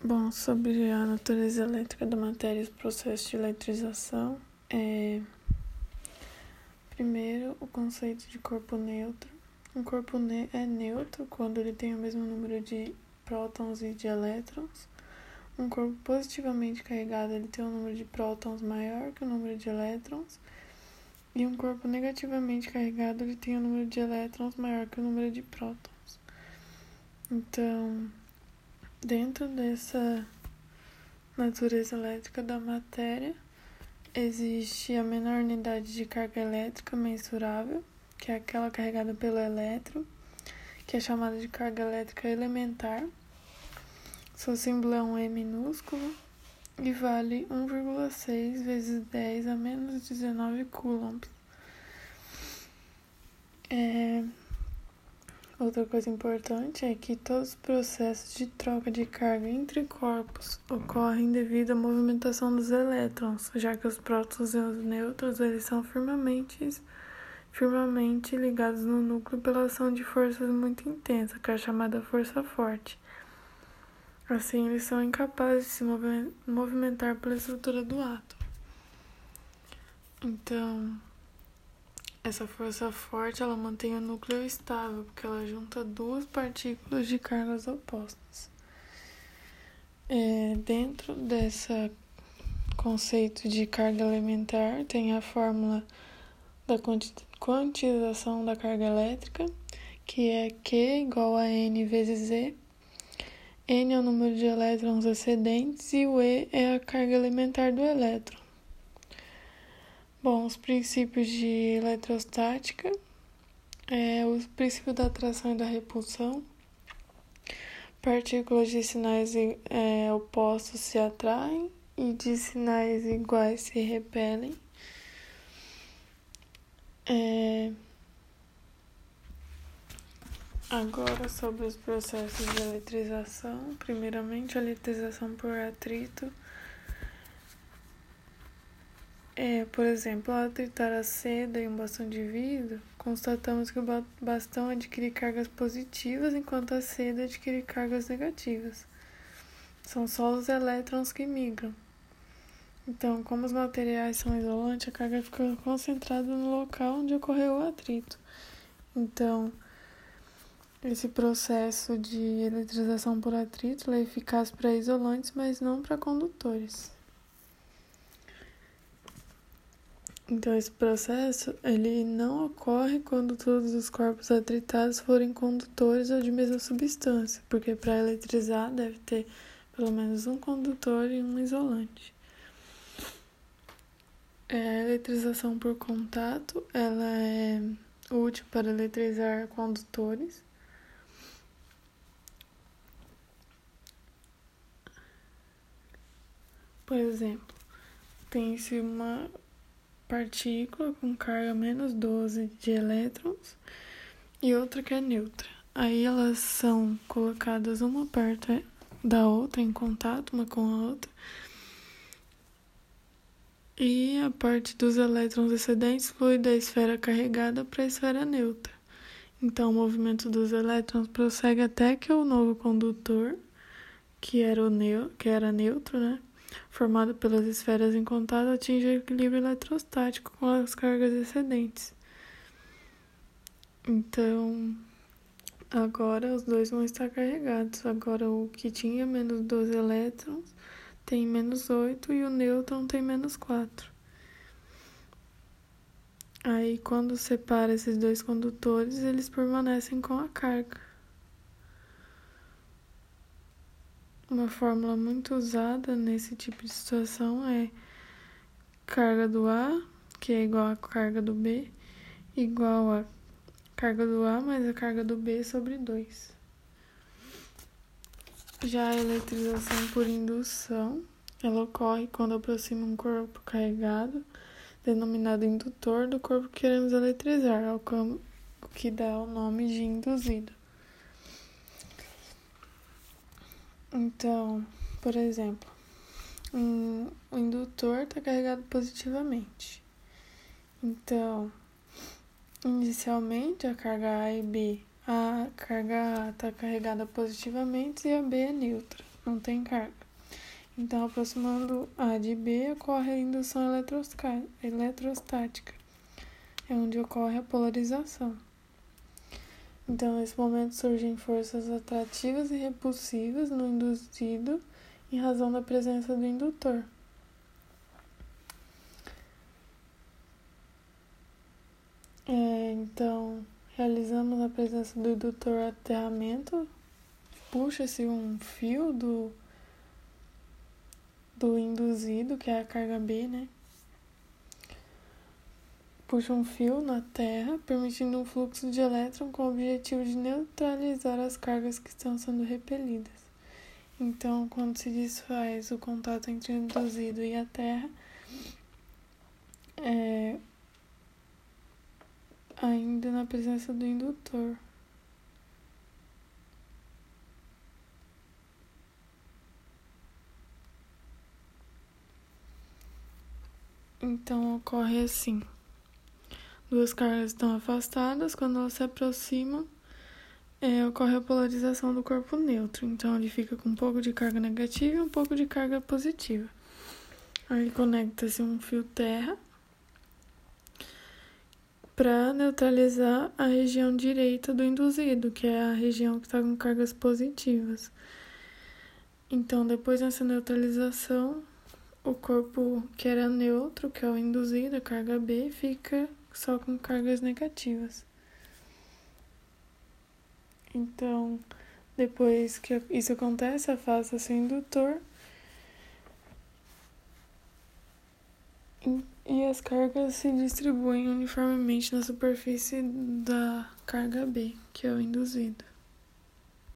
Bom, sobre a natureza elétrica da matéria e os processos de eletrização, é... primeiro o conceito de corpo neutro. Um corpo ne é neutro quando ele tem o mesmo número de prótons e de elétrons. Um corpo positivamente carregado ele tem um número de prótons maior que o número de elétrons. E um corpo negativamente carregado ele tem um número de elétrons maior que o número de prótons. Então, Dentro dessa natureza elétrica da matéria, existe a menor unidade de carga elétrica mensurável, que é aquela carregada pelo elétron, que é chamada de carga elétrica elementar. Seu símbolo é um E minúsculo e vale 1,6 vezes 10 a menos 19 coulombs. É, Outra coisa importante é que todos os processos de troca de carga entre corpos ocorrem devido à movimentação dos elétrons, já que os prótons e os nêutrons eles são firmemente, firmemente ligados no núcleo pela ação de forças muito intensas, que é a chamada força forte. Assim, eles são incapazes de se movimentar pela estrutura do átomo. Então, essa força forte ela mantém o núcleo estável, porque ela junta duas partículas de cargas opostas. É, dentro desse conceito de carga elementar, tem a fórmula da quantização da carga elétrica, que é Q igual a N vezes E. N é o número de elétrons excedentes e o E é a carga elementar do elétron. Bom, os princípios de eletrostática é o princípio da atração e da repulsão. Partículas de sinais é, opostos se atraem e de sinais iguais se repelem. É... Agora sobre os processos de eletrização. Primeiramente, a eletrização por atrito é, por exemplo, ao atritar a seda em um bastão de vidro, constatamos que o bastão adquire cargas positivas enquanto a seda adquire cargas negativas. São só os elétrons que migram. Então, como os materiais são isolantes, a carga fica concentrada no local onde ocorreu o atrito. Então, esse processo de eletrização por atrito é eficaz para isolantes, mas não para condutores. Então, esse processo ele não ocorre quando todos os corpos atritados forem condutores ou de mesma substância, porque para eletrizar deve ter pelo menos um condutor e um isolante. É, a eletrização por contato ela é útil para eletrizar condutores. Por exemplo, tem-se uma partícula com carga menos 12 de elétrons e outra que é neutra. Aí elas são colocadas uma perto da outra, em contato uma com a outra. E a parte dos elétrons excedentes flui da esfera carregada para a esfera neutra. Então, o movimento dos elétrons prossegue até que o novo condutor, que era, o neu que era neutro, né, formado pelas esferas em contato, atinge o equilíbrio eletrostático com as cargas excedentes. Então, agora os dois vão estar carregados. Agora o que tinha menos 12 elétrons tem menos 8 e o nêutron tem menos 4. Aí, quando separa esses dois condutores, eles permanecem com a carga. Uma fórmula muito usada nesse tipo de situação é carga do A, que é igual a carga do B, igual a carga do A mais a carga do B sobre 2. Já a eletrização por indução, ela ocorre quando aproxima um corpo carregado, denominado indutor, do corpo que queremos eletrizar, o que dá o nome de induzido. Então, por exemplo, um, o indutor está carregado positivamente. Então, inicialmente a carga A e B, a carga A está carregada positivamente e a B é neutra. não tem carga. Então, aproximando A de B, ocorre a indução eletrostática, é onde ocorre a polarização. Então, nesse momento surgem forças atrativas e repulsivas no induzido em razão da presença do indutor. É, então, realizamos a presença do indutor aterramento, puxa-se um fio do, do induzido, que é a carga B, né? Puxa um fio na Terra, permitindo um fluxo de elétron com o objetivo de neutralizar as cargas que estão sendo repelidas. Então, quando se desfaz o contato entre o induzido e a Terra, é, ainda na presença do indutor. Então ocorre assim: duas cargas estão afastadas, quando elas se aproximam, é, ocorre a polarização do corpo neutro. Então ele fica com um pouco de carga negativa e um pouco de carga positiva. Aí conecta-se um fio terra para neutralizar a região direita do induzido, que é a região que está com cargas positivas. Então, depois dessa neutralização, o corpo que era neutro, que é o induzido, a carga B, fica só com cargas negativas. Então, depois que isso acontece, afasta-se indutor e as cargas se distribuem uniformemente na superfície da carga B, que é o induzido.